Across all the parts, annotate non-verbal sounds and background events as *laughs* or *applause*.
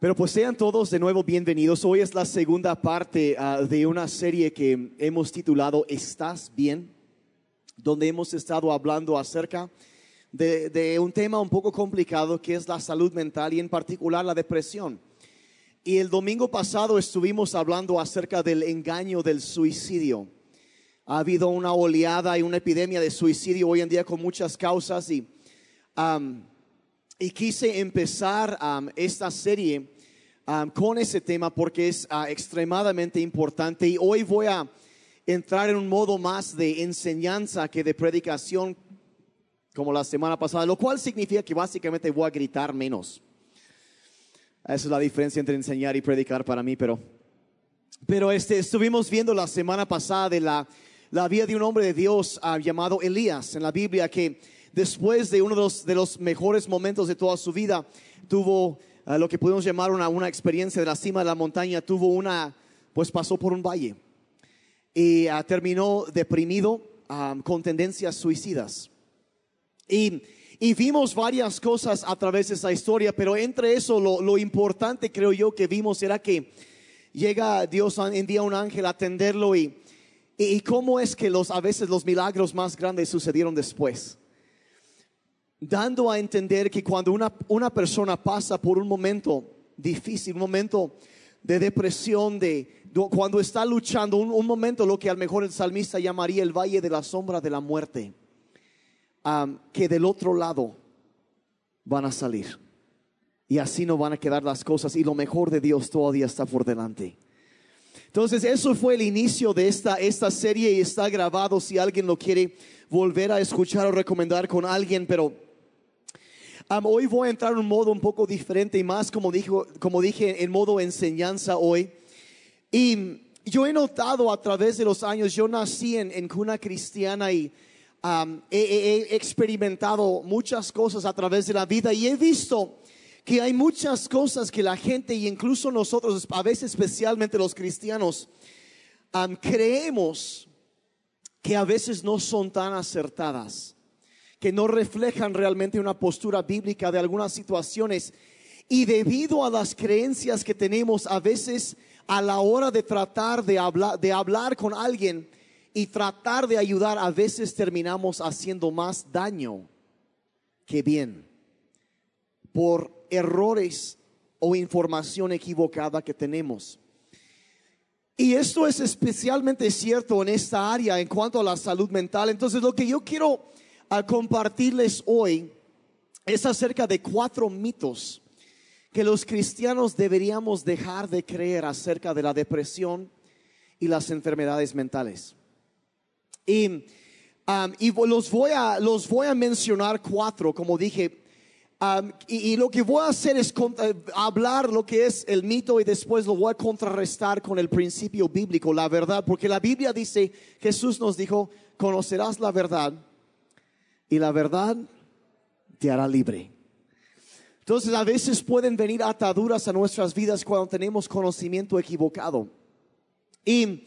Pero pues sean todos de nuevo bienvenidos. Hoy es la segunda parte uh, de una serie que hemos titulado ¿Estás bien? Donde hemos estado hablando acerca de, de, un tema un poco complicado que es la salud mental y en particular la depresión. Y el domingo pasado estuvimos hablando acerca del engaño del suicidio. Ha habido una oleada y una epidemia de suicidio hoy en día con muchas causas y... Um, y quise empezar um, esta serie um, con ese tema porque es uh, extremadamente importante y hoy voy a entrar en un modo más de enseñanza que de predicación como la semana pasada, lo cual significa que básicamente voy a gritar menos. Esa es la diferencia entre enseñar y predicar para mí, pero, pero este, estuvimos viendo la semana pasada de la, la vida de un hombre de Dios uh, llamado Elías en la Biblia que después de uno de los, de los mejores momentos de toda su vida, tuvo uh, lo que podemos llamar una, una, experiencia de la cima de la montaña, tuvo una, pues pasó por un valle y uh, terminó deprimido um, con tendencias suicidas. Y, y, vimos varias cosas a través de esa historia, pero entre eso lo, lo importante creo yo que vimos era que llega Dios, envía un ángel a atenderlo y, y, y cómo es que los, a veces los milagros más grandes sucedieron después dando a entender que cuando una, una persona pasa por un momento difícil, un momento de depresión, de, cuando está luchando, un, un, momento lo que a lo mejor el salmista llamaría el valle de la sombra de la muerte, um, que del otro lado van a salir. Y así no van a quedar las cosas y lo mejor de Dios todavía está por delante. Entonces, eso fue el inicio de esta, esta serie y está grabado si alguien lo quiere volver a escuchar o recomendar con alguien, pero Um, hoy voy a entrar en un modo un poco diferente y más, como, dijo, como dije, en modo enseñanza hoy. Y yo he notado a través de los años, yo nací en, en cuna cristiana y um, he, he, experimentado muchas cosas a través de la vida y he visto que hay muchas cosas que la gente y incluso nosotros, a veces especialmente los cristianos, um, creemos que a veces no son tan acertadas que no reflejan realmente una postura bíblica de algunas situaciones. Y debido a las creencias que tenemos a veces a la hora de tratar de hablar, de hablar con alguien y tratar de ayudar, a veces terminamos haciendo más daño que bien por errores o información equivocada que tenemos. Y esto es especialmente cierto en esta área en cuanto a la salud mental. Entonces lo que yo quiero a compartirles hoy es acerca de cuatro mitos que los cristianos deberíamos dejar de creer acerca de la depresión y las enfermedades mentales. Y, um, y los, voy a, los voy a mencionar cuatro, como dije, um, y, lo que voy a hacer es contra, hablar lo que es el mito y después lo voy a contrarrestar con el principio bíblico, la verdad, porque la Biblia dice, Jesús nos dijo, conocerás la verdad y la verdad te hará libre. Entonces a veces pueden venir ataduras a nuestras vidas cuando tenemos conocimiento equivocado. Y,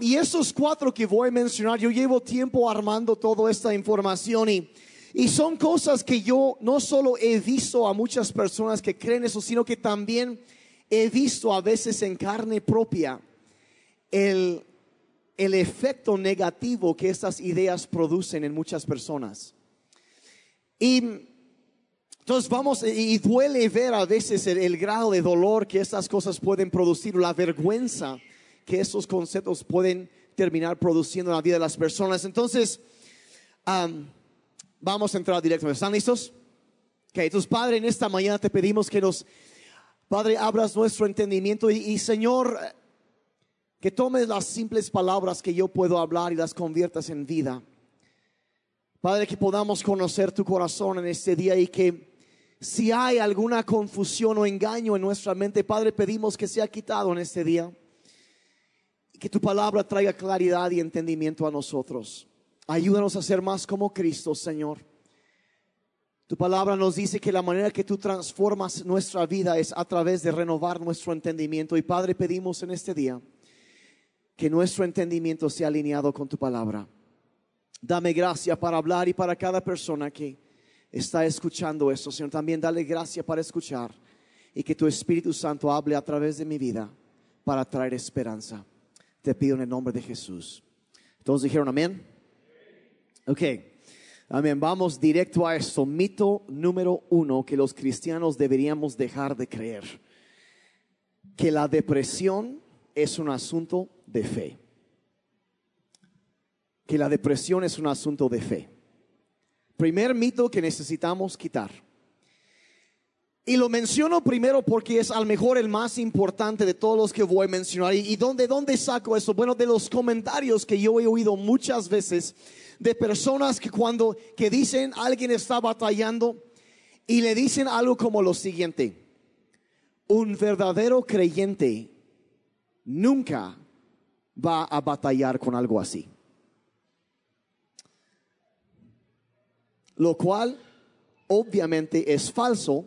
y esos cuatro que voy a mencionar, yo llevo tiempo armando toda esta información y, y son cosas que yo no solo he visto a muchas personas que creen eso, sino que también he visto a veces en carne propia el, el efecto negativo que estas ideas producen en muchas personas. Y entonces vamos, y duele ver a veces el, grado de dolor que estas cosas pueden producir, la vergüenza que estos conceptos pueden terminar produciendo en la vida de las personas. Entonces, vamos a entrar directamente. ¿Están listos? Ok, entonces Padre, en esta mañana te pedimos que nos, Padre, abras nuestro entendimiento y Señor, que tomes las simples palabras que yo puedo hablar y las conviertas en vida. Padre, que podamos conocer tu corazón en este día y que si hay alguna confusión o engaño en nuestra mente, Padre, pedimos que sea quitado en este día. Y que tu palabra traiga claridad y entendimiento a nosotros. Ayúdanos a ser más como Cristo, Señor. Tu palabra nos dice que la manera que tú transformas nuestra vida es a través de renovar nuestro entendimiento. Y Padre, pedimos en este día que nuestro entendimiento sea alineado con tu palabra. Dame gracia para hablar y para cada persona que está escuchando esto, Señor. También dale gracia para escuchar. y que tu Espíritu Santo hable a través de mi vida para traer esperanza. Te pido en el nombre de Jesús. Todos dijeron amén. Ok. Amén. Vamos directo a esto. Mito número uno que los cristianos deberíamos dejar de creer. Que la depresión es un asunto de fe. Que la depresión es un asunto de fe. Primer mito que necesitamos quitar. Y lo menciono primero porque es al mejor el más importante de todos los que voy a mencionar. ¿Y dónde, dónde saco eso? Bueno, de los comentarios que yo he oído muchas veces de personas que cuando que dicen alguien está batallando y le dicen algo como lo siguiente. Un verdadero creyente nunca va a batallar con algo así. Lo cual obviamente es falso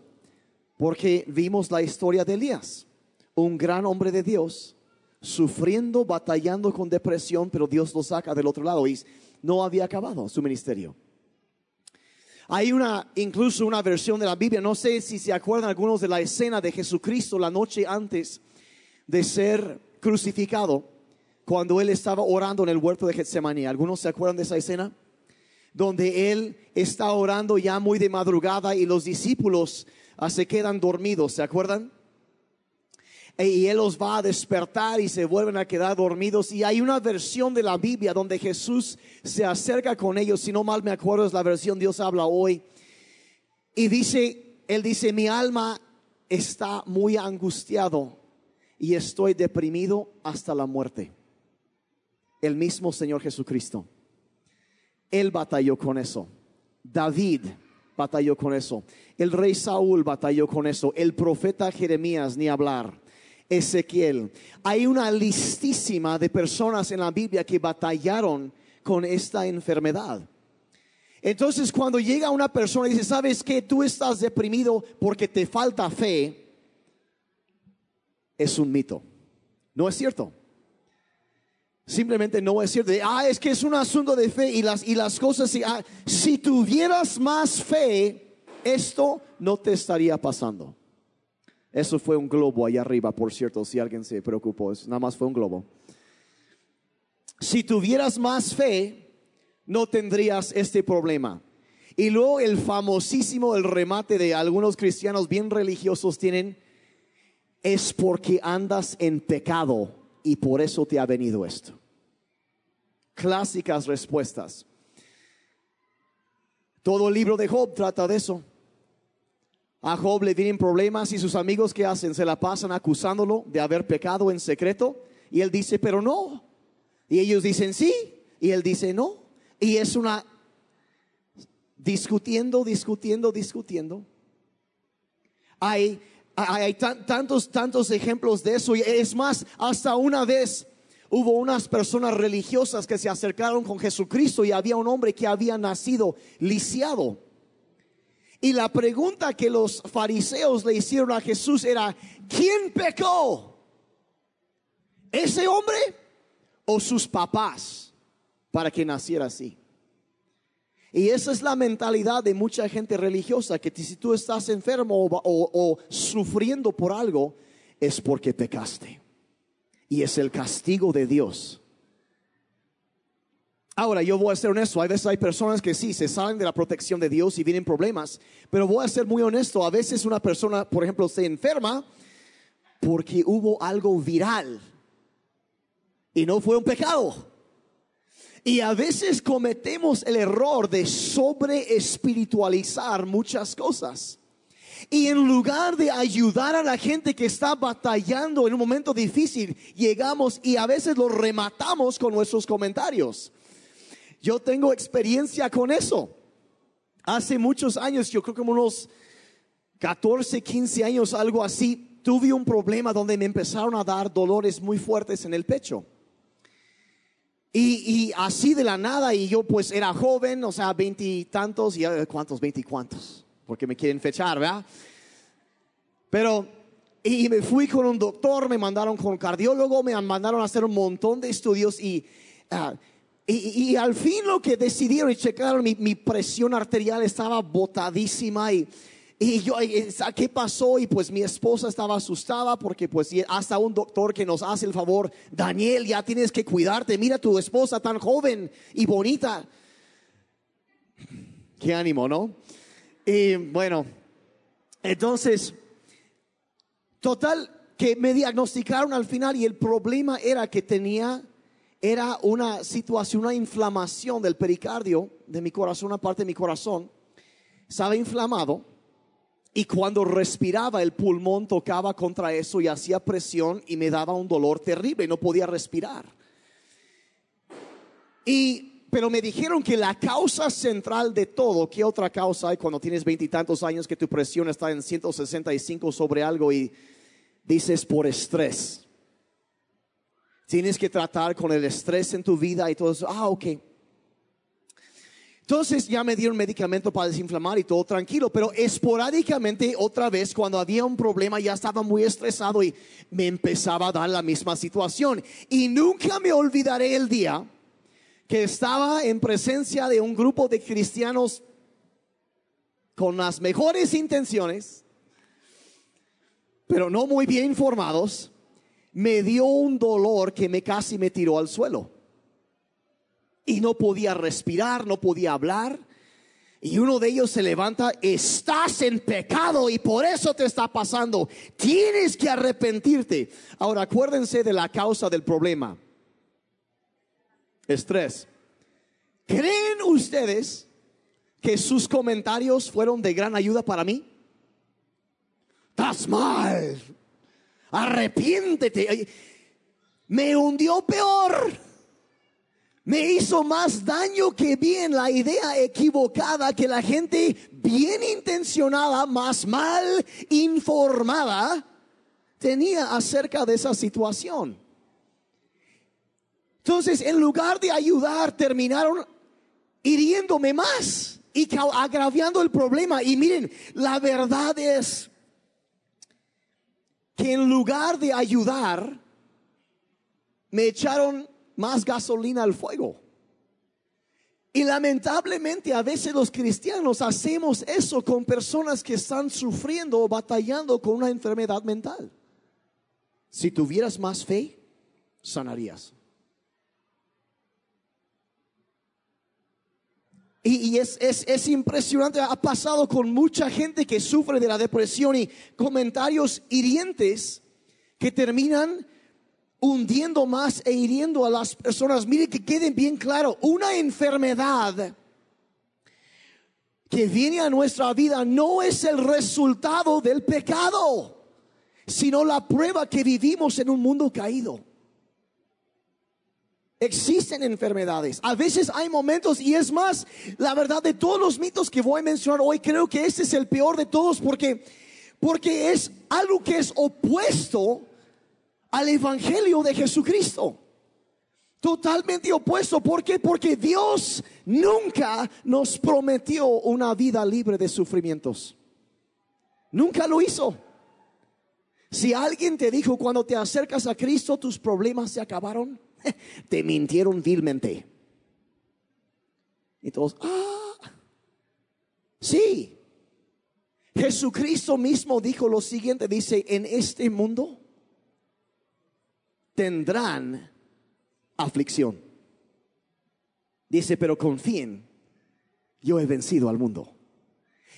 porque vimos la historia de Elías, un gran hombre de Dios, sufriendo, batallando con depresión, pero Dios lo saca del otro lado y no había acabado su ministerio. Hay una, incluso una versión de la Biblia, no sé si se acuerdan algunos de la escena de Jesucristo la noche antes de ser crucificado, cuando él estaba orando en el huerto de Getsemaní. ¿Algunos se acuerdan de esa escena? Donde él está orando ya muy de madrugada y los discípulos Ah, se quedan dormidos, ¿se acuerdan? E, y Él los va a despertar y se vuelven a quedar dormidos. Y hay una versión de la Biblia donde Jesús se acerca con ellos, si no mal me acuerdo es la versión Dios habla hoy. Y dice, Él dice, mi alma está muy angustiado y estoy deprimido hasta la muerte. El mismo Señor Jesucristo. Él batalló con eso. David batalló con eso. El rey Saúl batalló con eso. El profeta Jeremías, ni hablar. Ezequiel. Hay una listísima de personas en la Biblia que batallaron con esta enfermedad. Entonces cuando llega una persona y dice, ¿sabes que Tú estás deprimido porque te falta fe. Es un mito. No es cierto. Simplemente no es cierto. Ah, es que es un asunto de fe y las, y las cosas. Ah, si tuvieras más fe, esto no te estaría pasando. Eso fue un globo allá arriba, por cierto, si alguien se preocupó. nada más fue un globo. Si tuvieras más fe, no tendrías este problema. Y luego el famosísimo, el remate de algunos cristianos bien religiosos tienen, es porque andas en pecado y por eso te ha venido esto. Clásicas respuestas. Todo el libro de Job trata de eso. A Job le vienen problemas y sus amigos que hacen se la pasan acusándolo de haber pecado en secreto y él dice, pero no. Y ellos dicen sí y él dice no. Y es una discutiendo, discutiendo, discutiendo. Hay hay tantos, tantos ejemplos de eso. Y es más, hasta una vez hubo unas personas religiosas que se acercaron con Jesucristo y había un hombre que había nacido lisiado. Y la pregunta que los fariseos le hicieron a Jesús era, ¿quién pecó? ¿Ese hombre o sus papás para que naciera así? Y esa es la mentalidad de mucha gente religiosa, que si tú estás enfermo o, sufriendo por algo, es porque pecaste. Y es el castigo de Dios. Ahora, yo voy a ser honesto, a veces hay personas que sí, se salen de la protección de Dios y vienen problemas, pero voy a ser muy honesto, a veces una persona, por ejemplo, se enferma porque hubo algo viral y no fue un pecado. Y a veces cometemos el error de sobre espiritualizar muchas cosas. Y en lugar de ayudar a la gente que está batallando en un momento difícil, llegamos y a veces lo rematamos con nuestros comentarios. Yo tengo experiencia con eso. Hace muchos años, yo creo como unos 14, 15 años, algo así, tuve un problema donde me empezaron a dar dolores muy fuertes en el pecho. Y, así de la nada, y yo pues era joven, o sea, veintitantos, y eh, cuántos, veinticuantos, porque me quieren fechar, ¿verdad? Pero, y, me fui con un doctor, me mandaron con un cardiólogo, me mandaron a hacer un montón de estudios y, ah, y, al fin lo que decidieron y checaron, mi presión arterial estaba botadísima y, Y yo, ¿qué pasó? Y pues mi esposa estaba asustada porque pues hasta un doctor que nos hace el favor, Daniel, ya tienes que cuidarte, mira tu esposa tan joven y bonita. Qué ánimo, ¿no? Y bueno, entonces, total, que me diagnosticaron al final y el problema era que tenía, era una situación, una inflamación del pericardio de mi corazón, una parte de mi corazón, estaba inflamado y cuando respiraba el pulmón tocaba contra eso y hacía presión y me daba un dolor terrible, no podía respirar. Y pero me dijeron que la causa central de todo, ¿qué otra causa hay cuando tienes veintitantos años que tu presión está en 165 sobre algo y dices por estrés? Tienes que tratar con el estrés en tu vida y todo. Ah, ok. Entonces ya me dieron medicamento para desinflamar y todo tranquilo, pero esporádicamente otra vez cuando había un problema ya estaba muy estresado y me empezaba a dar la misma situación. Y nunca me olvidaré el día que estaba en presencia de un grupo de cristianos con las mejores intenciones, pero no muy bien informados, me dio un dolor que me casi me tiró al suelo. Y no podía respirar, no podía hablar. Y uno de ellos se levanta, estás en pecado y por eso te está pasando. Tienes que arrepentirte. Ahora acuérdense de la causa del problema estrés. ¿Creen ustedes que sus comentarios fueron de gran ayuda para mí? Estás mal. Arrepiéntete. Me hundió peor. Me hizo más daño que bien la idea equivocada que la gente bien intencionada, más mal informada, tenía acerca de esa situación. Entonces, en lugar de ayudar, terminaron hiriéndome más y agraviando el problema. Y miren, la verdad es que en lugar de ayudar, me echaron más gasolina al fuego. Y lamentablemente a veces los cristianos hacemos eso con personas que están sufriendo o batallando con una enfermedad mental. Si tuvieras más fe, sanarías. Y, es, es, es, impresionante, ha pasado con mucha gente que sufre de la depresión y comentarios hirientes que terminan hundiendo más e hiriendo a las personas. Mire que queden bien claro, una enfermedad que viene a nuestra vida no es el resultado del pecado, sino la prueba que vivimos en un mundo caído. Existen enfermedades. A veces hay momentos y es más, la verdad de todos los mitos que voy a mencionar hoy, creo que este es el peor de todos porque porque es algo que es opuesto al evangelio de Jesucristo. Totalmente opuesto. ¿Por qué? Porque Dios nunca nos prometió una vida libre de sufrimientos. Nunca lo hizo. Si alguien te dijo cuando te acercas a Cristo tus problemas se acabaron, *laughs* te mintieron vilmente. Y todos, ah, sí. Jesucristo mismo dijo lo siguiente, dice, en este mundo tendrán aflicción. Dice, pero confíen, yo he vencido al mundo.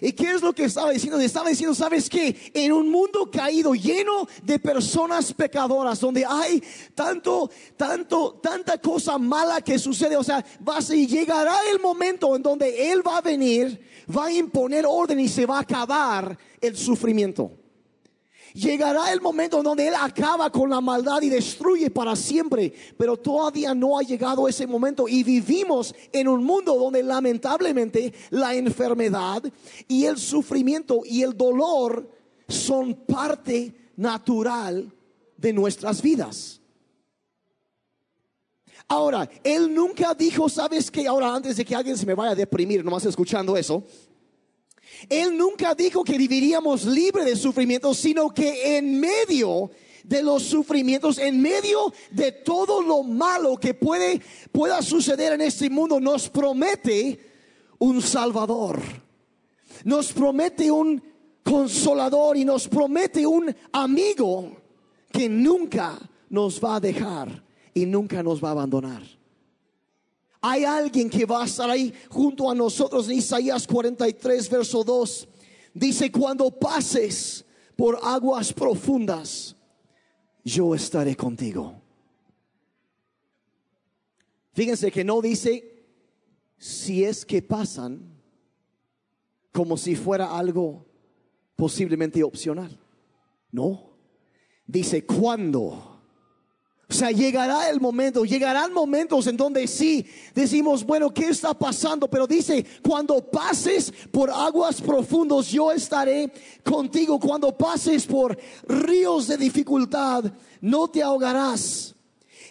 ¿Y qué es lo que estaba diciendo? Estaba diciendo, ¿sabes qué? En un mundo caído, lleno de personas pecadoras, donde hay tanto, tanto, tanta cosa mala que sucede, o sea, va a, llegará el momento en donde Él va a venir, va a imponer orden y se va a acabar el sufrimiento. Llegará el momento donde Él acaba con la maldad y destruye para siempre, pero todavía no ha llegado ese momento y vivimos en un mundo donde lamentablemente la enfermedad y el sufrimiento y el dolor son parte natural de nuestras vidas. Ahora, Él nunca dijo, ¿sabes que Ahora, antes de que alguien se me vaya a deprimir, nomás escuchando eso, él nunca dijo que viviríamos libre de sufrimiento, sino que en medio de los sufrimientos, en medio de todo lo malo que puede, pueda suceder en este mundo, nos promete un Salvador. Nos promete un consolador y nos promete un amigo que nunca nos va a dejar y nunca nos va a abandonar. Hay alguien que va a estar ahí junto a nosotros en Isaías 43, verso 2. Dice, cuando pases por aguas profundas, yo estaré contigo. Fíjense que no dice si es que pasan como si fuera algo posiblemente opcional. No. Dice, ¿cuándo? O sea, llegará el momento, llegarán momentos en donde sí decimos, bueno, ¿qué está pasando? Pero dice, cuando pases por aguas profundos, yo estaré contigo. Cuando pases por ríos de dificultad, no te ahogarás.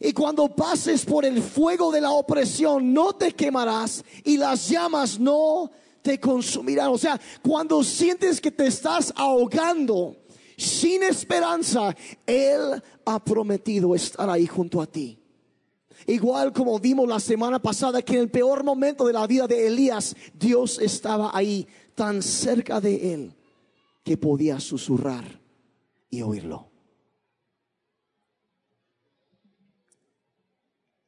Y cuando pases por el fuego de la opresión, no te quemarás y las llamas no te consumirán. O sea, cuando sientes que te estás ahogando sin esperanza, Él ha prometido estar ahí junto a ti. Igual como vimos la semana pasada que en el peor momento de la vida de Elías, Dios estaba ahí tan cerca de él que podía susurrar y oírlo.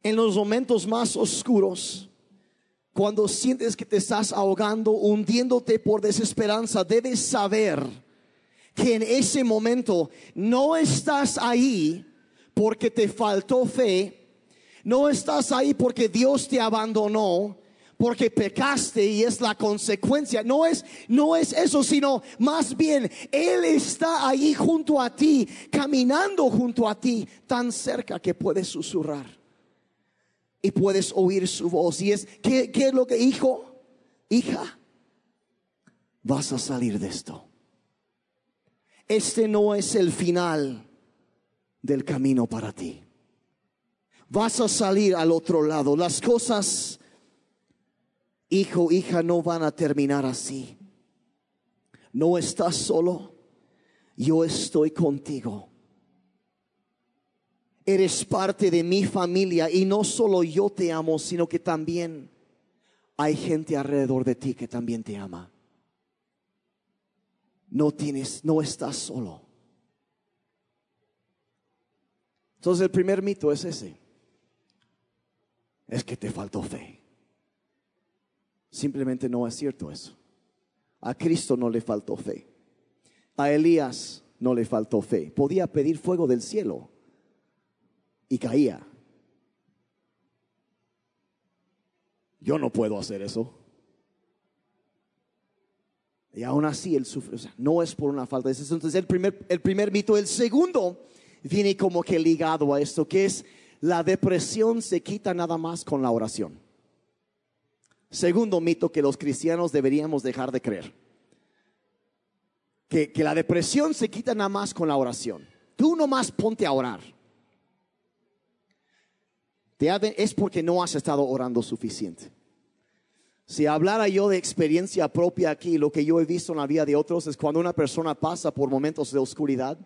En los momentos más oscuros, cuando sientes que te estás ahogando, hundiéndote por desesperanza, debes saber que en ese momento no estás ahí porque te faltó fe, no estás ahí porque Dios te abandonó, porque pecaste y es la consecuencia. No es, no es eso, sino más bien Él está ahí junto a ti, caminando junto a ti, tan cerca que puedes susurrar y puedes oír su voz. Y es, ¿qué, qué es lo que, hijo, hija? Vas a salir de esto. Este no es el final del camino para ti. Vas a salir al otro lado. Las cosas, hijo, hija, no van a terminar así. No estás solo. Yo estoy contigo eres parte de mi familia y no solo yo te amo, sino que también hay gente alrededor de ti que también te ama. No tienes, no estás solo. Entonces el primer mito es ese. Es que te faltó fe. Simplemente no es cierto eso. A Cristo no le faltó fe. A Elías no le faltó fe. Podía pedir fuego del cielo y caía. Yo no puedo hacer eso. Y aún así él sufre. O sea, no es por una falta. Entonces el primer, el primer mito. El segundo viene como que ligado a esto, que es la depresión se quita nada más con la oración. Segundo mito que los cristianos deberíamos dejar de creer. Que, que la depresión se quita nada más con la oración. Tú nomás ponte a orar es porque no has estado orando suficiente. Si hablara yo de experiencia propia aquí, lo que yo he visto en la vida de otros es cuando una persona pasa por momentos de oscuridad,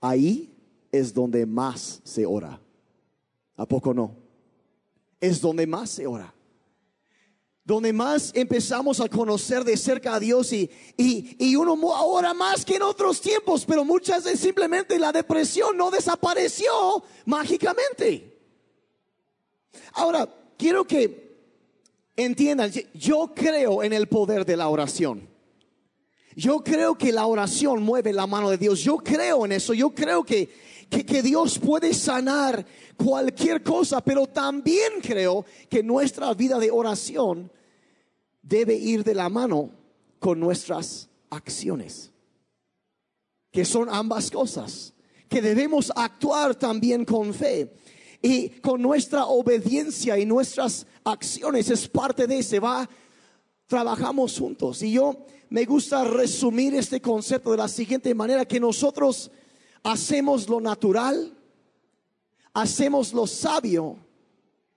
ahí es donde más se ora. ¿A poco no? Es donde más se ora. Donde más empezamos a conocer de cerca a Dios y, y, y uno ora más que en otros tiempos, pero muchas veces simplemente la depresión no desapareció mágicamente. Ahora, quiero que entiendan, yo creo en el poder de la oración. Yo creo que la oración mueve la mano de Dios. Yo creo en eso. Yo creo que, que, Dios puede sanar cualquier cosa, pero también creo que nuestra vida de oración debe ir de la mano con nuestras acciones, que son ambas cosas, que debemos actuar también con fe. Y con nuestra obediencia y nuestras acciones es parte de ese, va, trabajamos juntos. Y yo me gusta resumir este concepto de la siguiente manera, que nosotros hacemos lo natural, hacemos lo sabio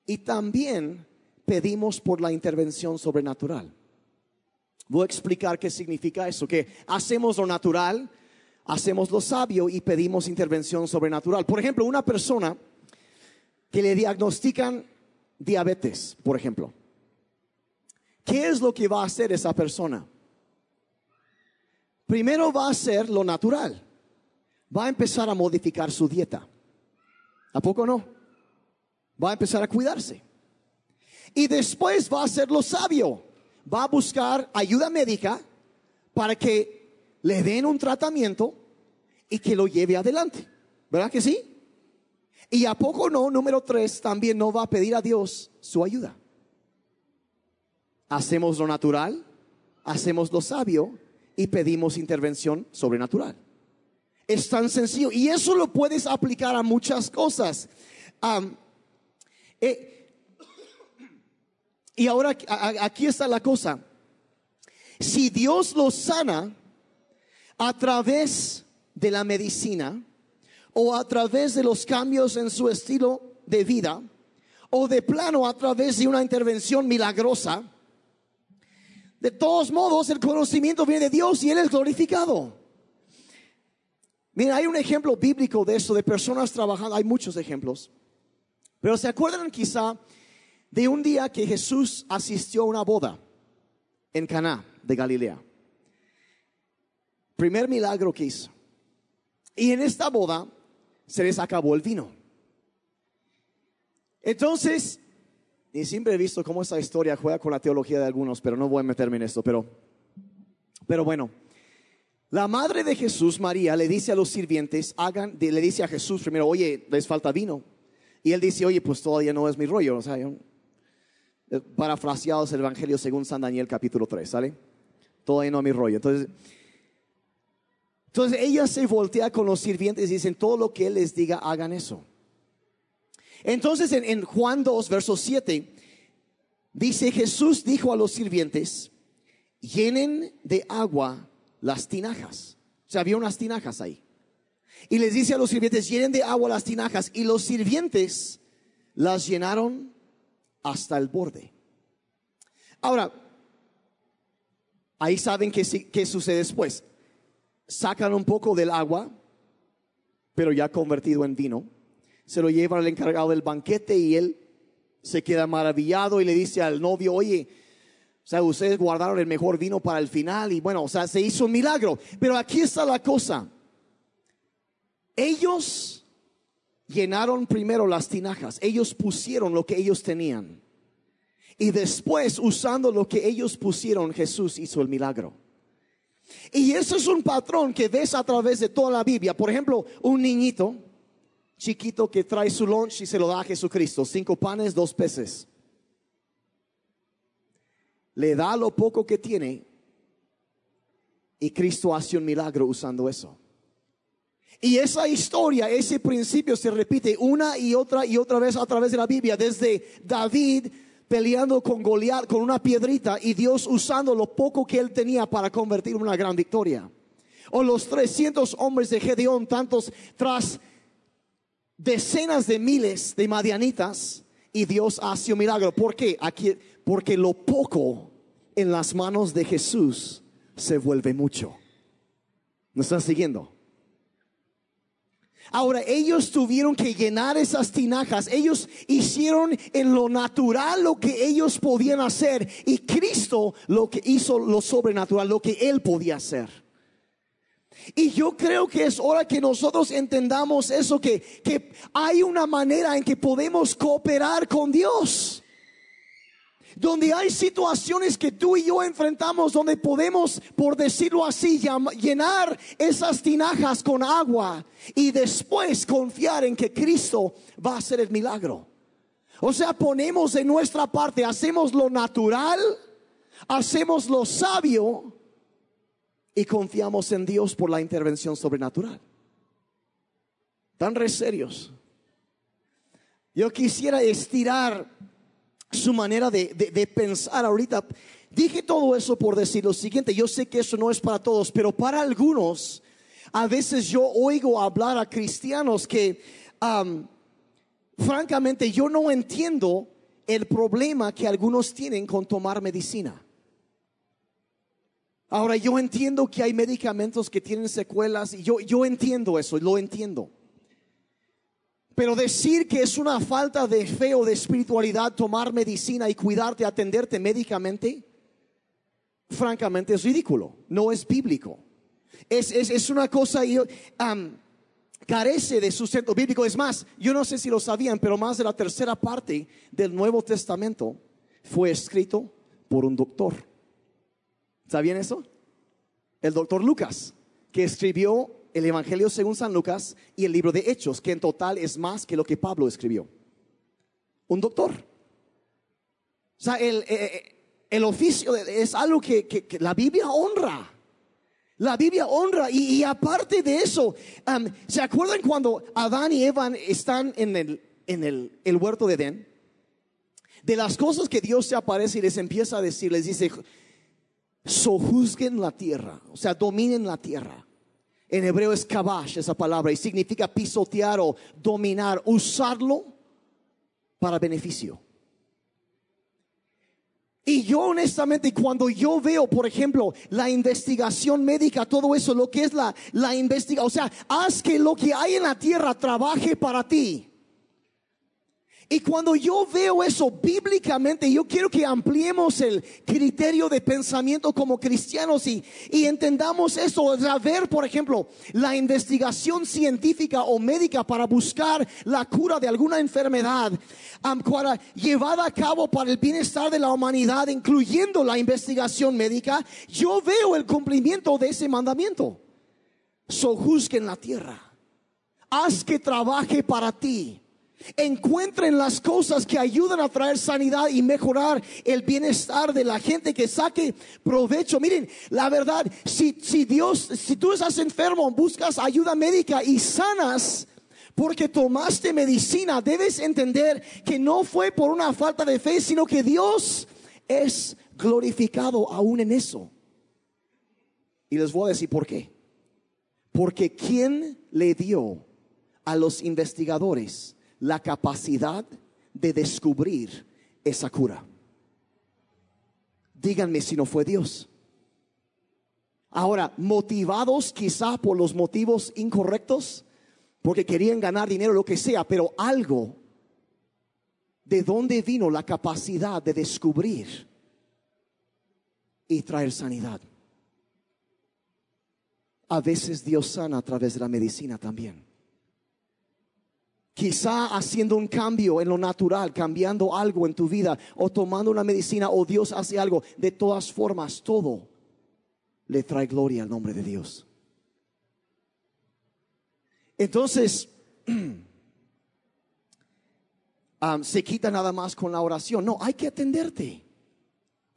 y también pedimos por la intervención sobrenatural. Voy a explicar qué significa eso, que hacemos lo natural, hacemos lo sabio y pedimos intervención sobrenatural. Por ejemplo, una persona que le diagnostican diabetes, por ejemplo. ¿Qué es lo que va a hacer esa persona? primero va a hacer lo natural. Va a empezar a modificar su dieta. ¿A poco no? Va a empezar a cuidarse. Y después va a hacer lo sabio. Va a buscar ayuda médica para que le den un tratamiento y que lo lleve adelante. ¿Verdad que sí? Y a poco no, número tres, también no va a pedir a Dios su ayuda. Hacemos lo natural, hacemos lo sabio y pedimos intervención sobrenatural. Es tan sencillo. Y eso lo puedes aplicar a muchas cosas. Eh, y ahora aquí está la cosa. Si Dios lo sana a través de la medicina, o a través de los cambios en su estilo de vida o de plano a través de una intervención milagrosa, de todos modos el conocimiento viene de Dios y Él es glorificado. Mira, hay un ejemplo bíblico de eso, de personas trabajando, hay muchos ejemplos, pero ¿se acuerdan quizá de un día que Jesús asistió a una boda en Caná de Galilea? Primer milagro que hizo. Y en esta boda se les acabó el vino. Entonces, y siempre he visto cómo esta historia juega con la teología de algunos, pero no voy a meterme en esto, pero, pero bueno. La madre de Jesús, María, le dice a los sirvientes, hagan, le dice a Jesús primero, oye, les falta vino. Y él dice, oye, pues todavía no es mi rollo. O sea, eh, parafraseado es el Evangelio según San Daniel capítulo 3, ¿sale? Todavía no es mi rollo. Entonces, entonces ella se voltea con los sirvientes y dicen, todo lo que él les diga, hagan eso. Entonces en, Juan 2, verso 7, dice, Jesús dijo a los sirvientes, llenen de agua las tinajas. O sea, había unas tinajas ahí. Y les dice a los sirvientes, llenen de agua las tinajas. Y los sirvientes las llenaron hasta el borde. Ahora, ahí saben qué, qué sucede después sacan un poco del agua, pero ya convertido en vino, se lo llevan al encargado del banquete y él se queda maravillado y le dice al novio, oye, o sea, ustedes guardaron el mejor vino para el final y bueno, o sea, se hizo un milagro. Pero aquí está la cosa. Ellos llenaron primero las tinajas, ellos pusieron lo que ellos tenían. Y después, usando lo que ellos pusieron, Jesús hizo el milagro. Y eso es un patrón que ves a través de toda la Biblia. Por ejemplo, un niñito chiquito que trae su lunch y se lo da a Jesucristo. Cinco panes, dos peces. Le da lo poco que tiene y Cristo hace un milagro usando eso. Y esa historia, ese principio se repite una y otra y otra vez a través de la Biblia, desde David peleando con Goliat con una piedrita y Dios usando lo poco que él tenía para convertir en una gran victoria. O los 300 hombres de Gedeón, tantos tras decenas de miles de madianitas y Dios hace un milagro. ¿Por qué? Aquí, porque lo poco en las manos de Jesús se vuelve mucho. ¿Me están siguiendo? Ahora, ellos tuvieron que llenar esas tinajas. Ellos hicieron en lo natural lo que ellos podían hacer. Y Cristo lo que hizo lo sobrenatural, lo que Él podía hacer. Y yo creo que es hora que nosotros entendamos eso, que, que hay una manera en que podemos cooperar con Dios donde hay situaciones que tú y yo enfrentamos, donde podemos, por decirlo así, llenar esas tinajas con agua y después confiar en que Cristo va a hacer el milagro. O sea, ponemos de nuestra parte, hacemos lo natural, hacemos lo sabio y confiamos en Dios por la intervención sobrenatural. Tan re serios. Yo quisiera estirar su manera de, pensar ahorita. Dije todo eso por decir lo siguiente, yo sé que eso no es para todos, pero para algunos, a veces yo oigo hablar a cristianos que, francamente, yo no entiendo el problema que algunos tienen con tomar medicina. Ahora, yo entiendo que hay medicamentos que tienen secuelas y yo, yo entiendo eso, lo entiendo. Pero decir que es una falta de fe o de espiritualidad tomar medicina y cuidarte, atenderte médicamente, francamente es ridículo, no es bíblico. Es, es, es una cosa y, carece de sustento bíblico. Es más, yo no sé si lo sabían, pero más de la tercera parte del Nuevo Testamento fue escrito por un doctor. ¿Sabían eso? El doctor Lucas, que escribió el Evangelio según San Lucas y el libro de Hechos, que en total es más que lo que Pablo escribió. Un doctor. O sea, el, eh, eh, oficio es algo que, la Biblia honra. La Biblia honra y, aparte de eso, ¿se acuerdan cuando Adán y Eva están en el, en el, el huerto de Edén? De las cosas que Dios se aparece y les empieza a decir, les dice, sojuzguen la tierra, o sea, dominen la tierra. En hebreo es kabash esa palabra y significa pisotear o dominar, usarlo para beneficio. Y yo honestamente, cuando yo veo, por ejemplo, la investigación médica, todo eso, lo que es la, la investigación, o sea, haz que lo que hay en la tierra trabaje para ti. Y cuando yo veo eso bíblicamente, yo quiero que ampliemos el criterio de pensamiento como cristianos y, entendamos eso. Sea, ver, por ejemplo, la investigación científica o médica para buscar la cura de alguna enfermedad, llevada a cabo para el bienestar de la humanidad, incluyendo la investigación médica, yo veo el cumplimiento de ese mandamiento. Sojuzgue en la tierra. Haz que trabaje para ti encuentren las cosas que ayudan a traer sanidad y mejorar el bienestar de la gente que saque provecho. Miren, la verdad, si, si Dios, si tú estás enfermo, buscas ayuda médica y sanas, porque tomaste medicina, debes entender que no fue por una falta de fe, sino que Dios es glorificado aún en eso. Y les voy a decir por qué. Porque ¿quién le dio a los investigadores la capacidad de descubrir esa cura. Díganme si no fue Dios. Ahora, motivados quizá por los motivos incorrectos, porque querían ganar dinero, lo que sea, pero algo, ¿de dónde vino la capacidad de descubrir y traer sanidad? A veces Dios sana a través de la medicina también. Quizá haciendo un cambio en lo natural, cambiando algo en tu vida o tomando una medicina o Dios hace algo. De todas formas, todo le trae gloria al nombre de Dios. Entonces, um, *clears throat* se quita nada más con la oración. No, hay que atenderte.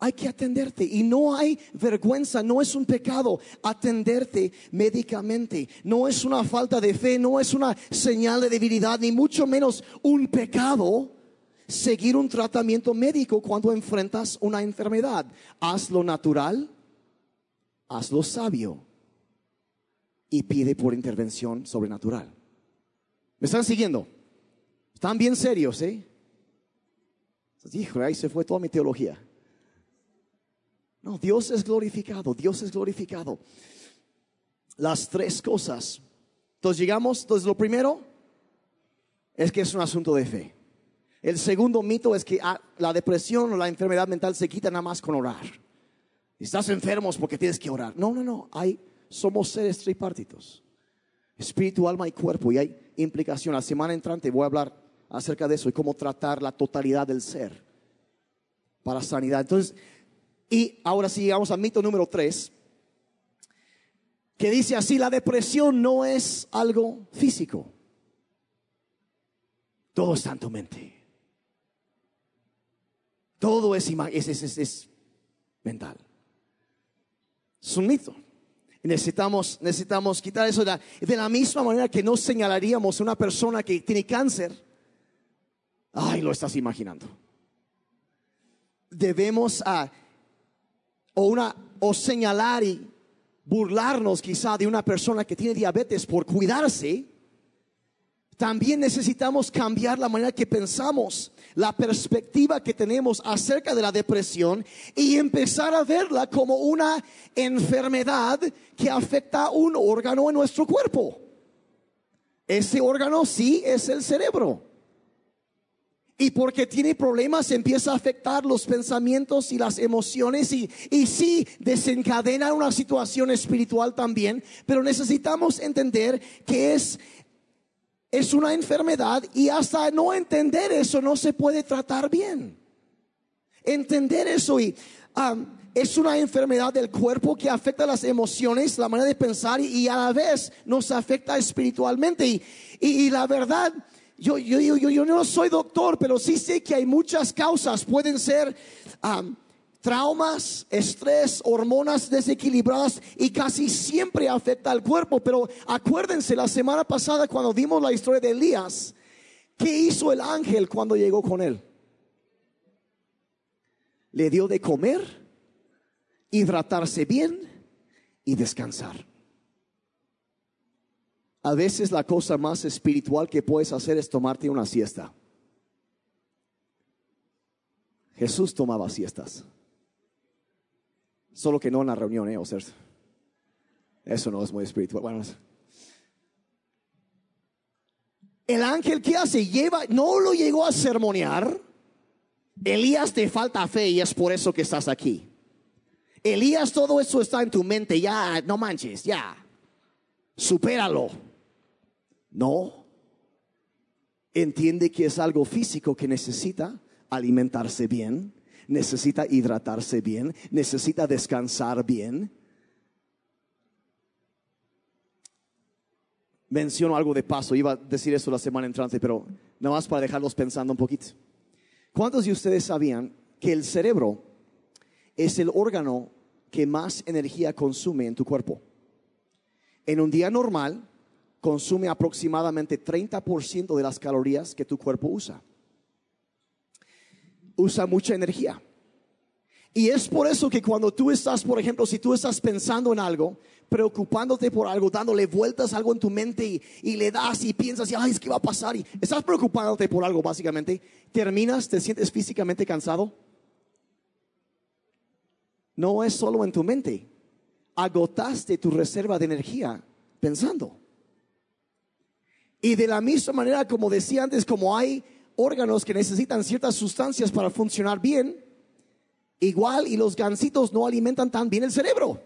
Hay que atenderte y no hay vergüenza, no es un pecado atenderte médicamente, no es una falta de fe, no es una señal de debilidad, ni mucho menos un pecado seguir un tratamiento médico cuando enfrentas una enfermedad. Hazlo natural, hazlo sabio y pide por intervención sobrenatural. ¿Me están siguiendo? Están bien serios, ¿eh? Ahí se fue toda mi teología. No, Dios es glorificado, Dios es glorificado. Las tres cosas. Entonces llegamos, entonces lo primero es que es un asunto de fe. El segundo mito es que ah, la depresión o la enfermedad mental se quita nada más con orar. Estás enfermos porque tienes que orar. No, no, no. Hay, somos seres tripartitos. Espíritu, alma y cuerpo. Y hay implicación. La semana entrante voy a hablar acerca de eso y cómo tratar la totalidad del ser para sanidad. Entonces, y ahora sí llegamos al mito número tres, que dice así, la depresión no es algo físico. Todo está en tu mente. Todo es, mental. Es un mito. necesitamos, necesitamos quitar eso. De la, de la misma manera que no señalaríamos a una persona que tiene cáncer. Ay, lo estás imaginando. Debemos a o, una, o señalar y burlarnos quizá de una persona que tiene diabetes por cuidarse, también necesitamos cambiar la manera que pensamos, la perspectiva que tenemos acerca de la depresión y empezar a verla como una enfermedad que afecta un órgano en nuestro cuerpo. Ese órgano sí es el cerebro. Y porque tiene problemas empieza a afectar los pensamientos y las emociones y, y sí desencadena una situación espiritual también, pero necesitamos entender que es, es una enfermedad y hasta no entender eso no se puede tratar bien. Entender eso y es una enfermedad del cuerpo que afecta las emociones, la manera de pensar y, a la vez nos afecta espiritualmente. Y, y la verdad yo, yo, yo, yo no soy doctor, pero sí sé que hay muchas causas. Pueden ser traumas, estrés, hormonas desequilibradas y casi siempre afecta al cuerpo. Pero acuérdense, la semana pasada cuando vimos la historia de Elías, ¿qué hizo el ángel cuando llegó con él? Le dio de comer, hidratarse bien y descansar. A veces la cosa más espiritual que puedes hacer es tomarte una siesta. Jesús tomaba siestas. Solo que no en la reunión, ¿eh? Eso no es muy espiritual. Bueno, el ángel que hace lleva, no lo llegó a sermonear. Elías te falta fe y es por eso que estás aquí. Elías, todo eso está en tu mente, ya, no manches, ya, supéralo. No. Entiende que es algo físico que necesita alimentarse bien, necesita hidratarse bien, necesita descansar bien. Menciono algo de paso, iba a decir eso la semana entrante, pero nada más para dejarlos pensando un poquito. ¿Cuántos de ustedes sabían que el cerebro es el órgano que más energía consume en tu cuerpo? En un día normal, consume aproximadamente 30% de las calorías que tu cuerpo usa. Usa mucha energía. Y es por eso que cuando tú estás, por ejemplo, si tú estás pensando en algo, preocupándote por algo, dándole vueltas a algo en tu mente y, le das y piensas, y, ay, es que va a pasar, y estás preocupándote por algo básicamente, terminas, te sientes físicamente cansado. No es solo en tu mente, agotaste tu reserva de energía pensando. Y de la misma manera, como decía antes, como hay órganos que necesitan ciertas sustancias para funcionar bien, igual y los gansitos no alimentan tan bien el cerebro.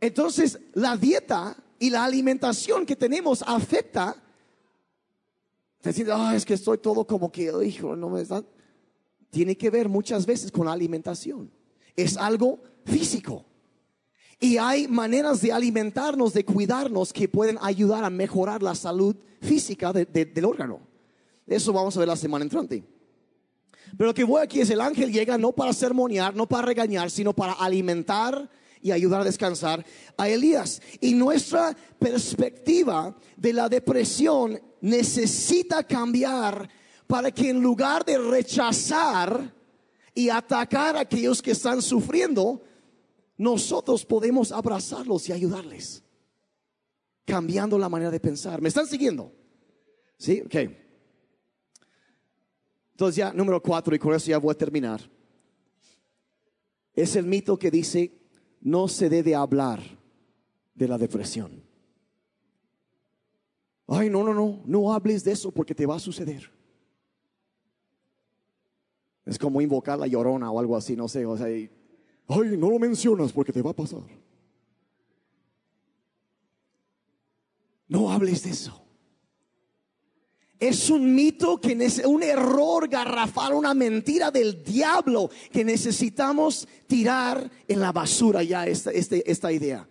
Entonces, la dieta y la alimentación que tenemos afecta. Ah, es que estoy todo como que, hijo, no me está. Tiene que ver muchas veces con la alimentación. Es algo físico. Y hay maneras de alimentarnos, de cuidarnos que pueden ayudar a mejorar la salud física del órgano. Eso vamos a ver la semana entrante. Pero lo que voy aquí es el ángel llega no para sermonear, no para regañar, sino para alimentar y ayudar a descansar a Elías. Y nuestra perspectiva de la depresión necesita cambiar para que en lugar de rechazar y atacar a aquellos que están sufriendo, nosotros podemos abrazarlos y ayudarles, cambiando la manera de pensar. ¿Me están siguiendo? ¿Sí? Ok. Entonces ya, número cuatro, y con eso ya voy a terminar. Es el mito que dice, no se debe hablar de la depresión. Ay, no, no, no, no hables de eso porque te va a suceder. Es como invocar la llorona o algo así, no sé, o sea, Ay, no lo mencionas porque te va a pasar. No hables de eso. Es un mito que es un error garrafal, una mentira del diablo que necesitamos tirar en la basura ya esta, este, esta idea.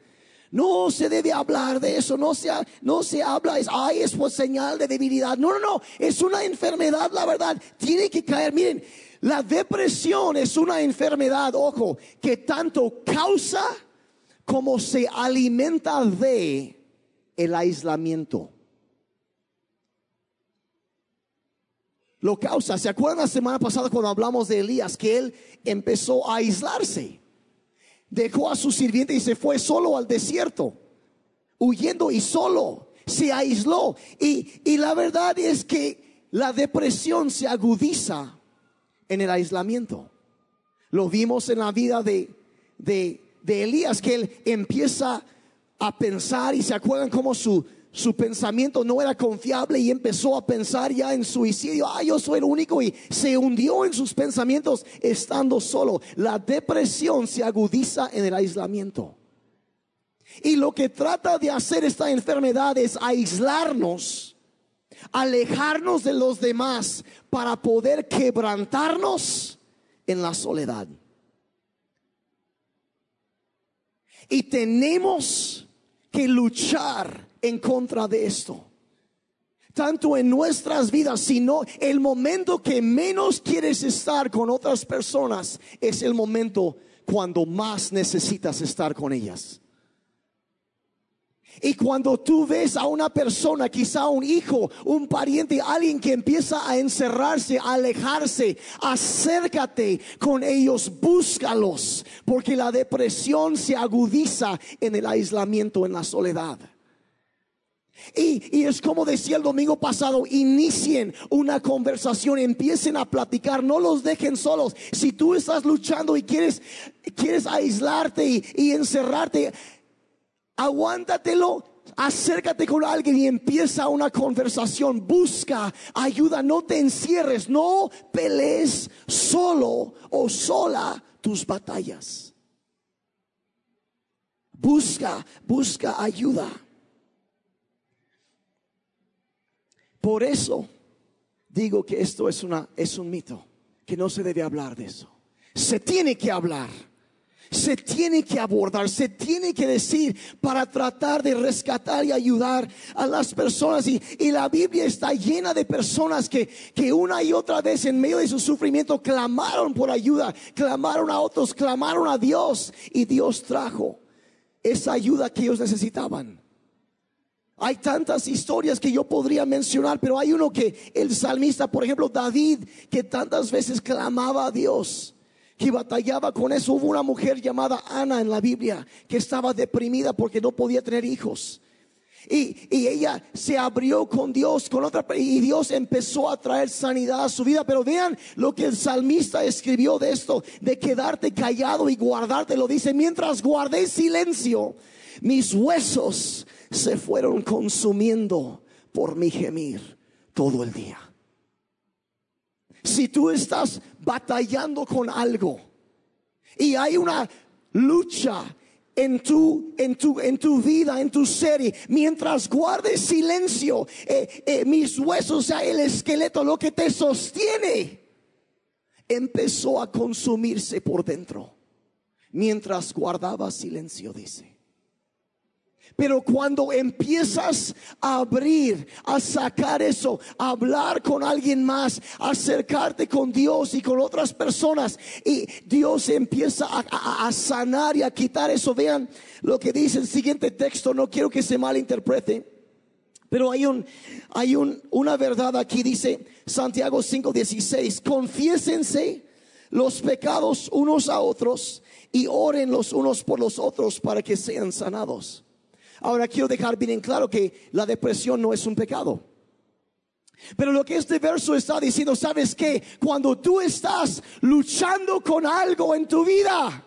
No se debe hablar de eso, no se, no se habla, es, ay, es por señal de debilidad. No, no, no, es una enfermedad, la verdad. Tiene que caer, miren, la depresión es una enfermedad, ojo, que tanto causa como se alimenta de el aislamiento. Lo causa. ¿Se acuerdan la semana pasada cuando hablamos de Elías que él empezó a aislarse? Dejó a su sirviente y se fue solo al desierto, huyendo y solo. Se aisló. Y, y la verdad es que la depresión se agudiza en el aislamiento. Lo vimos en la vida de, de, Elías, que él empieza a pensar y se acuerdan cómo su, su pensamiento no era confiable y empezó a pensar ya en suicidio. Ah, yo soy el único y se hundió en sus pensamientos estando solo. La depresión se agudiza en el aislamiento. Y lo que trata de hacer esta enfermedad es aislarnos, alejarnos de los demás para poder quebrantarnos en la soledad. Y tenemos que luchar en contra de esto. Tanto en nuestras vidas, sino el momento que menos quieres estar con otras personas es el momento cuando más necesitas estar con ellas. Y cuando tú ves a una persona, quizá un hijo, un pariente, alguien que empieza a encerrarse, a alejarse, acércate con ellos, búscalos, porque la depresión se agudiza en el aislamiento, en la soledad. Y, es como decía el domingo pasado, inicien una conversación, empiecen a platicar, no los dejen solos. Si tú estás luchando y quieres, quieres aislarte y, y encerrarte, aguántatelo, acércate con alguien y empieza una conversación, busca ayuda, no te encierres, no pelees solo o sola tus batallas. Busca, busca ayuda. Por eso digo que esto es, una, es un mito, que no se debe hablar de eso. Se tiene que hablar se tiene que abordar, se tiene que decir para tratar de rescatar y ayudar a las personas. Y, la Biblia está llena de personas que, que una y otra vez en medio de su sufrimiento clamaron por ayuda, clamaron a otros, clamaron a Dios y Dios trajo esa ayuda que ellos necesitaban. Hay tantas historias que yo podría mencionar, pero hay uno que el salmista, por ejemplo, David, que tantas veces clamaba a Dios que batallaba con eso. Hubo una mujer llamada Ana en la Biblia que estaba deprimida porque no podía tener hijos. Y, ella se abrió con Dios, con otra, y Dios empezó a traer sanidad a su vida. Pero vean lo que el salmista escribió de esto, de quedarte callado y guardarte. Lo dice, mientras guardé silencio, mis huesos se fueron consumiendo por mi gemir todo el día. Si tú estás batallando con algo y hay una lucha en tu, en tu, en tu vida, en tu serie, mientras guardes silencio, eh, eh, mis huesos, sea, el esqueleto, lo que te sostiene, empezó a consumirse por dentro. Mientras guardaba silencio, dice. Pero cuando empiezas a abrir, a sacar eso, a hablar con alguien más, a acercarte con Dios y con otras personas, y Dios empieza a, sanar y a quitar eso. Vean lo que dice el siguiente texto, no quiero que se malinterprete. Pero hay un, hay un, una verdad aquí, dice Santiago 5:16, confiésense los pecados unos a otros y oren los unos por los otros para que sean sanados. Ahora quiero dejar bien en claro que la depresión no es un pecado. Pero lo que este verso está diciendo, ¿sabes que Cuando tú estás luchando con algo en tu vida,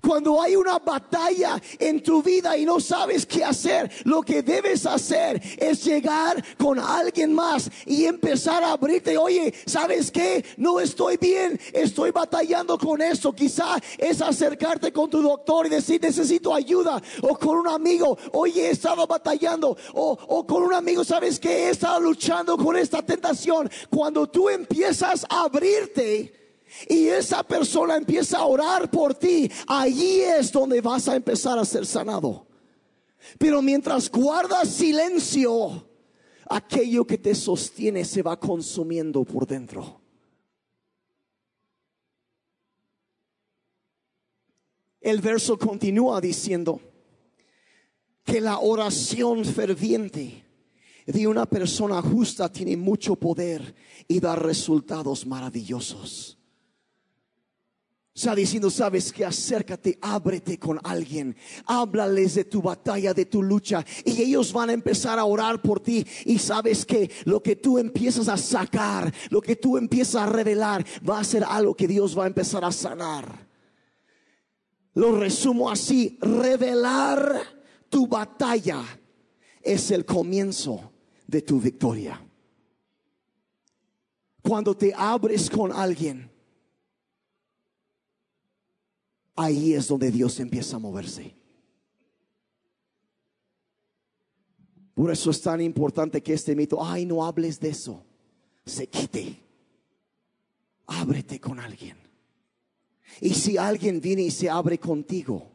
cuando hay una batalla en tu vida y no sabes qué hacer, lo que debes hacer es llegar con alguien más y empezar a abrirte. Oye, ¿sabes qué? No estoy bien, estoy batallando con eso. Quizá es acercarte con tu doctor y decir, necesito ayuda. O con un amigo, oye, he estado batallando. O, o con un amigo, ¿sabes qué? He estado luchando con esta tentación. Cuando tú empiezas a abrirte, y esa persona empieza a orar por ti, allí es donde vas a empezar a ser sanado. Pero mientras guardas silencio, aquello que te sostiene se va consumiendo por dentro. El verso continúa diciendo que la oración ferviente de una persona justa tiene mucho poder y da resultados maravillosos. Está diciendo, sabes que acércate, ábrete con alguien, háblales de tu batalla, de tu lucha, y ellos van a empezar a orar por ti. Y sabes que lo que tú empiezas a sacar, lo que tú empiezas a revelar, va a ser algo que Dios va a empezar a sanar. Lo resumo así: revelar tu batalla es el comienzo de tu victoria. Cuando te abres con alguien, ahí es donde Dios empieza a moverse. Por eso es tan importante que este mito, ay, no hables de eso, se quite. Ábrete con alguien. Y si alguien viene y se abre contigo,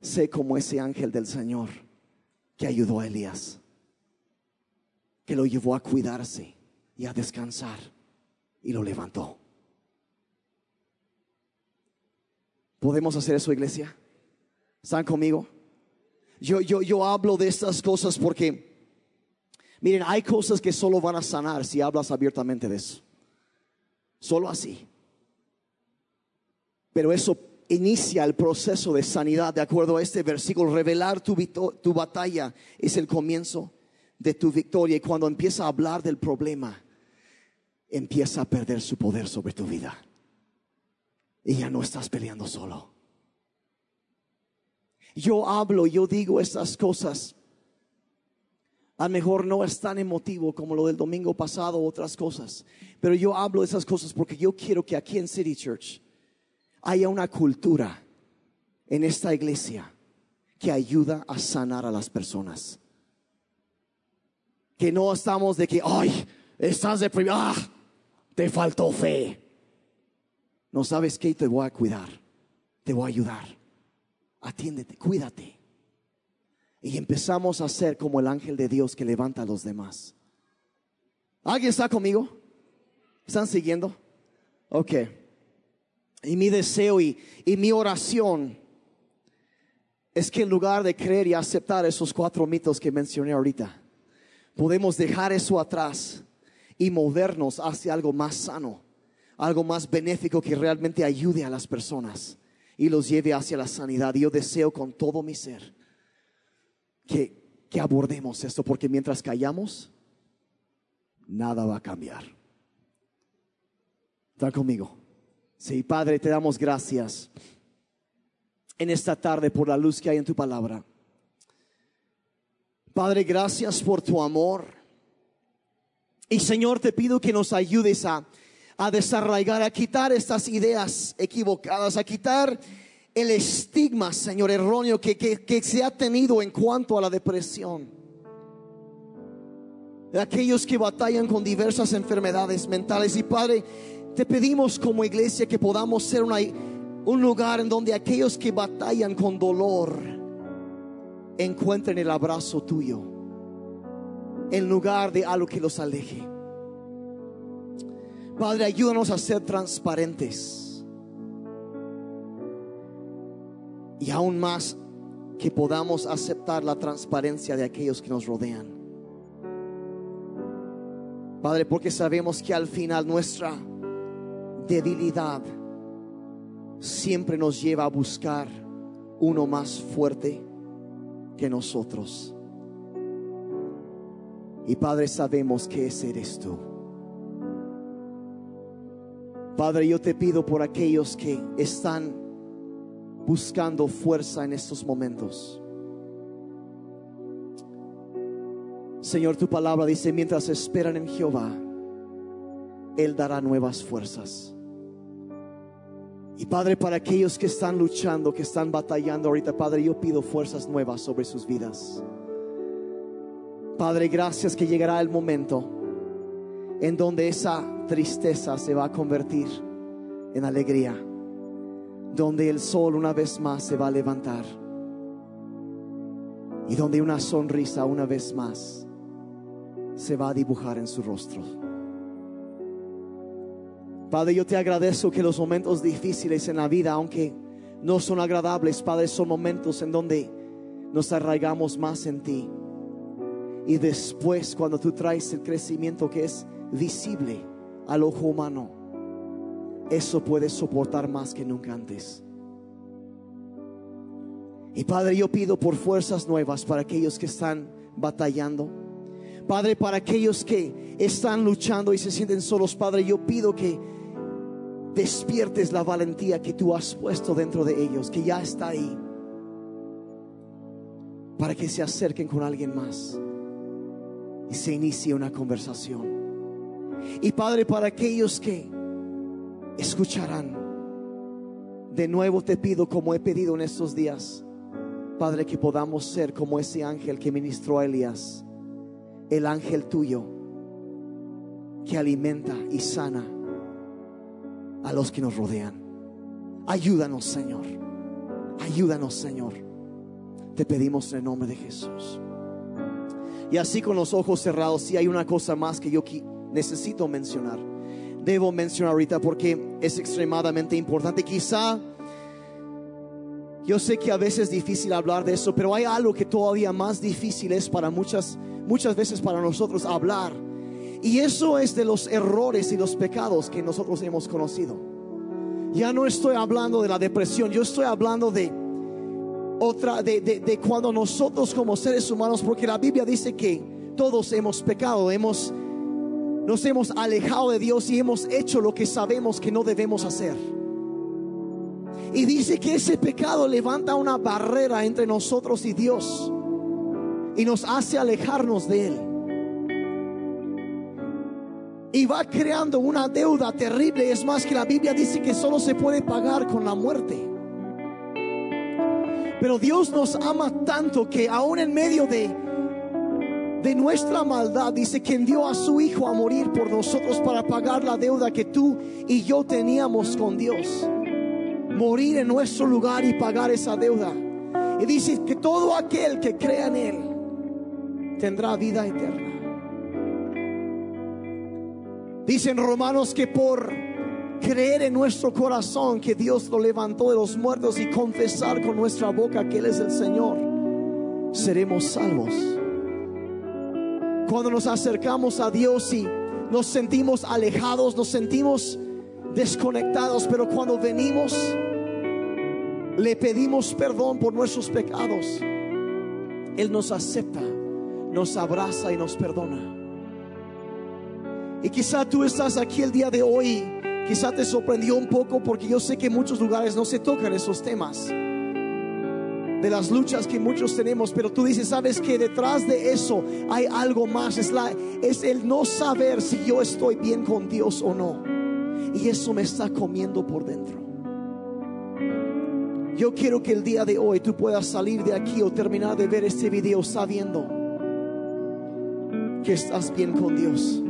sé como ese ángel del Señor que ayudó a Elías, que lo llevó a cuidarse y a descansar y lo levantó. ¿Podemos hacer eso, iglesia? ¿Están conmigo? Yo, yo, yo hablo de estas cosas porque, miren, hay cosas que solo van a sanar si hablas abiertamente de eso. Solo así. Pero eso inicia el proceso de sanidad, de acuerdo a este versículo. Revelar tu, tu batalla es el comienzo de tu victoria. Y cuando empieza a hablar del problema, empieza a perder su poder sobre tu vida. Y ya no estás peleando solo. Yo hablo, yo digo estas cosas. A lo mejor no es tan emotivo como lo del domingo pasado o otras cosas. Pero yo hablo de esas cosas porque yo quiero que aquí en City Church haya una cultura en esta iglesia que ayuda a sanar a las personas. Que no estamos de que, ay, estás deprimido, ah, te faltó fe. No sabes qué, te voy a cuidar, te voy a ayudar. Atiéndete, cuídate. Y empezamos a ser como el ángel de Dios que levanta a los demás. ¿Alguien está conmigo? ¿Están siguiendo? Ok. Y mi deseo y, mi oración es que en lugar de creer y aceptar esos cuatro mitos que mencioné ahorita, podemos dejar eso atrás y movernos hacia algo más sano, algo más benéfico que realmente ayude a las personas y los lleve hacia la sanidad. Yo deseo con todo mi ser que, que abordemos esto, porque mientras callamos, nada va a cambiar. ¿Está conmigo? Sí, Padre, te damos gracias en esta tarde por la luz que hay en tu palabra. Padre, gracias por tu amor. Y Señor, te pido que nos ayudes a, a desarraigar, a quitar estas ideas equivocadas, a quitar el estigma, Señor, erróneo que, que, se ha tenido en cuanto a la depresión. De aquellos que batallan con diversas enfermedades mentales. Y Padre, te pedimos como iglesia que podamos ser un lugar en donde aquellos que batallan con dolor encuentren el abrazo tuyo en lugar de algo que los aleje. Padre, ayúdanos a ser transparentes. Y aún más que podamos aceptar la transparencia de aquellos que nos rodean. Padre, porque sabemos que al final nuestra debilidad siempre nos lleva a buscar uno más fuerte que nosotros. Y Padre, sabemos que ese eres tú. Padre, yo te pido por aquellos que están buscando fuerza en estos momentos. Señor, tu palabra dice, mientras esperan en Jehová, Él dará nuevas fuerzas. Y Padre, para aquellos que están luchando, que están batallando ahorita, Padre, yo pido fuerzas nuevas sobre sus vidas. Padre, gracias que llegará el momento en donde esa tristeza se va a convertir en alegría, donde el sol una vez más se va a levantar y donde una sonrisa una vez más se va a dibujar en su rostro. Padre, yo te agradezco que los momentos difíciles en la vida, aunque no son agradables, Padre, son momentos en donde nos arraigamos más en ti. Y después, cuando tú traes el crecimiento que es visible al ojo humano, eso puede soportar más que nunca antes. Y Padre, yo pido por fuerzas nuevas para aquellos que están batallando. Padre, para aquellos que están luchando y se sienten solos, Padre, yo pido que despiertes la valentía que tú has puesto dentro de ellos, que ya está ahí. para que se acerquen con alguien más y se inicie una conversación. Y Padre, para aquellos que escucharán, de nuevo te pido como he pedido en estos días, Padre, que podamos ser como ese ángel que ministró a Elías, el ángel tuyo que alimenta y sana a los que nos rodean. Ayúdanos, Señor. Ayúdanos, Señor. Te pedimos en el nombre de Jesús. Y así con los ojos cerrados, si hay una cosa más que yo necesito mencionar. Debo mencionar ahorita porque es extremadamente importante. Quizá yo sé que a veces es difícil hablar de eso, pero hay algo que todavía más difícil es para muchas muchas veces para nosotros hablar. Y eso es de los errores y los pecados que nosotros hemos conocido. Ya no estoy hablando de la depresión, yo estoy hablando de otra, de, de, cuando nosotros como seres humanos, porque la Biblia dice que todos hemos pecado, hemos, nos hemos alejado de Dios y hemos hecho lo que sabemos que no debemos hacer. Y dice que ese pecado levanta una barrera entre nosotros y Dios y nos hace alejarnos de Él. Y va creando una deuda terrible. Es más que la Biblia dice que solo se puede pagar con la muerte. Pero Dios nos ama tanto que aún en medio de, de nuestra maldad, dice que envió a su Hijo a morir por nosotros para pagar la deuda que tú y yo teníamos con Dios. Morir en nuestro lugar y pagar esa deuda. Y dice que todo aquel que crea en Él tendrá vida eterna. Dicen Romanos que por creer en nuestro corazón que Dios lo levantó de los muertos y confesar con nuestra boca que Él es el Señor, seremos salvos. Cuando nos acercamos a Dios y nos sentimos alejados, nos sentimos desconectados, pero cuando venimos, le pedimos perdón por nuestros pecados, Él nos acepta, nos abraza y nos perdona. Y quizá tú estás aquí el día de hoy. Quizá te sorprendió un poco porque yo sé que en muchos lugares no se tocan esos temas de las luchas que muchos tenemos, pero tú dices, sabes que detrás de eso hay algo más, es, la, es el no saber si yo estoy bien con Dios o no. Y eso me está comiendo por dentro. Yo quiero que el día de hoy tú puedas salir de aquí o terminar de ver este video sabiendo que estás bien con Dios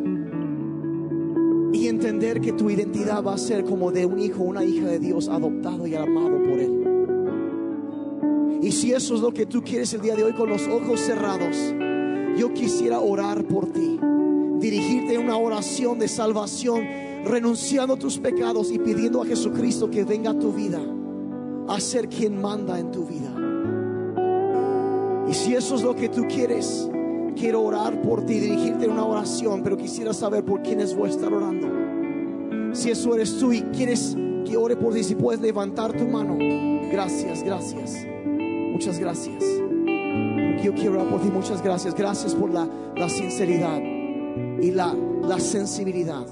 y entender que tu identidad va a ser como de un hijo, una hija de Dios adoptado y amado por Él. Y si eso es lo que tú quieres el día de hoy con los ojos cerrados, yo quisiera orar por ti, dirigirte en una oración de salvación, renunciando a tus pecados y pidiendo a Jesucristo que venga a tu vida a ser quien manda en tu vida. Y si eso es lo que tú quieres, quiero orar por ti, dirigirte en una oración, pero quisiera saber por quiénes voy a estar orando. Si eso eres tú y quieres que ore por ti, si puedes levantar tu mano. Gracias, gracias. Muchas gracias. yo quiero orar por ti. Muchas gracias. Gracias por la, la sinceridad y la, la sensibilidad.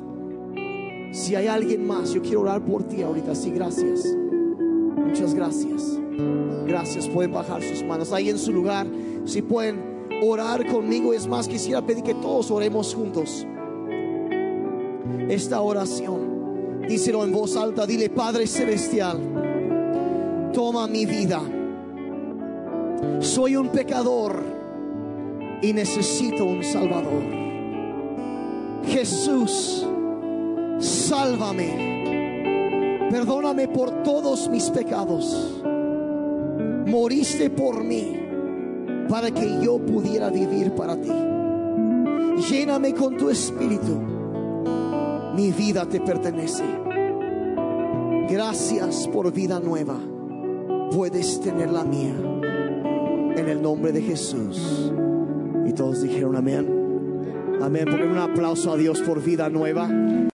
Si hay alguien más, yo quiero orar por ti ahorita. Sí, gracias. Muchas gracias. Gracias. Pueden bajar sus manos ahí en su lugar. Si pueden orar conmigo. Es más, quisiera pedir que todos oremos juntos. Esta oración, díselo en voz alta, dile Padre Celestial, toma mi vida. Soy un pecador y necesito un Salvador. Jesús, sálvame. Perdóname por todos mis pecados. Moriste por mí para que yo pudiera vivir para ti. Lléname con tu espíritu. Mi vida te pertenece. Gracias por vida nueva. Puedes tener la mía. En el nombre de Jesús. Y todos dijeron amén. Amén. Poner un aplauso a Dios por vida nueva.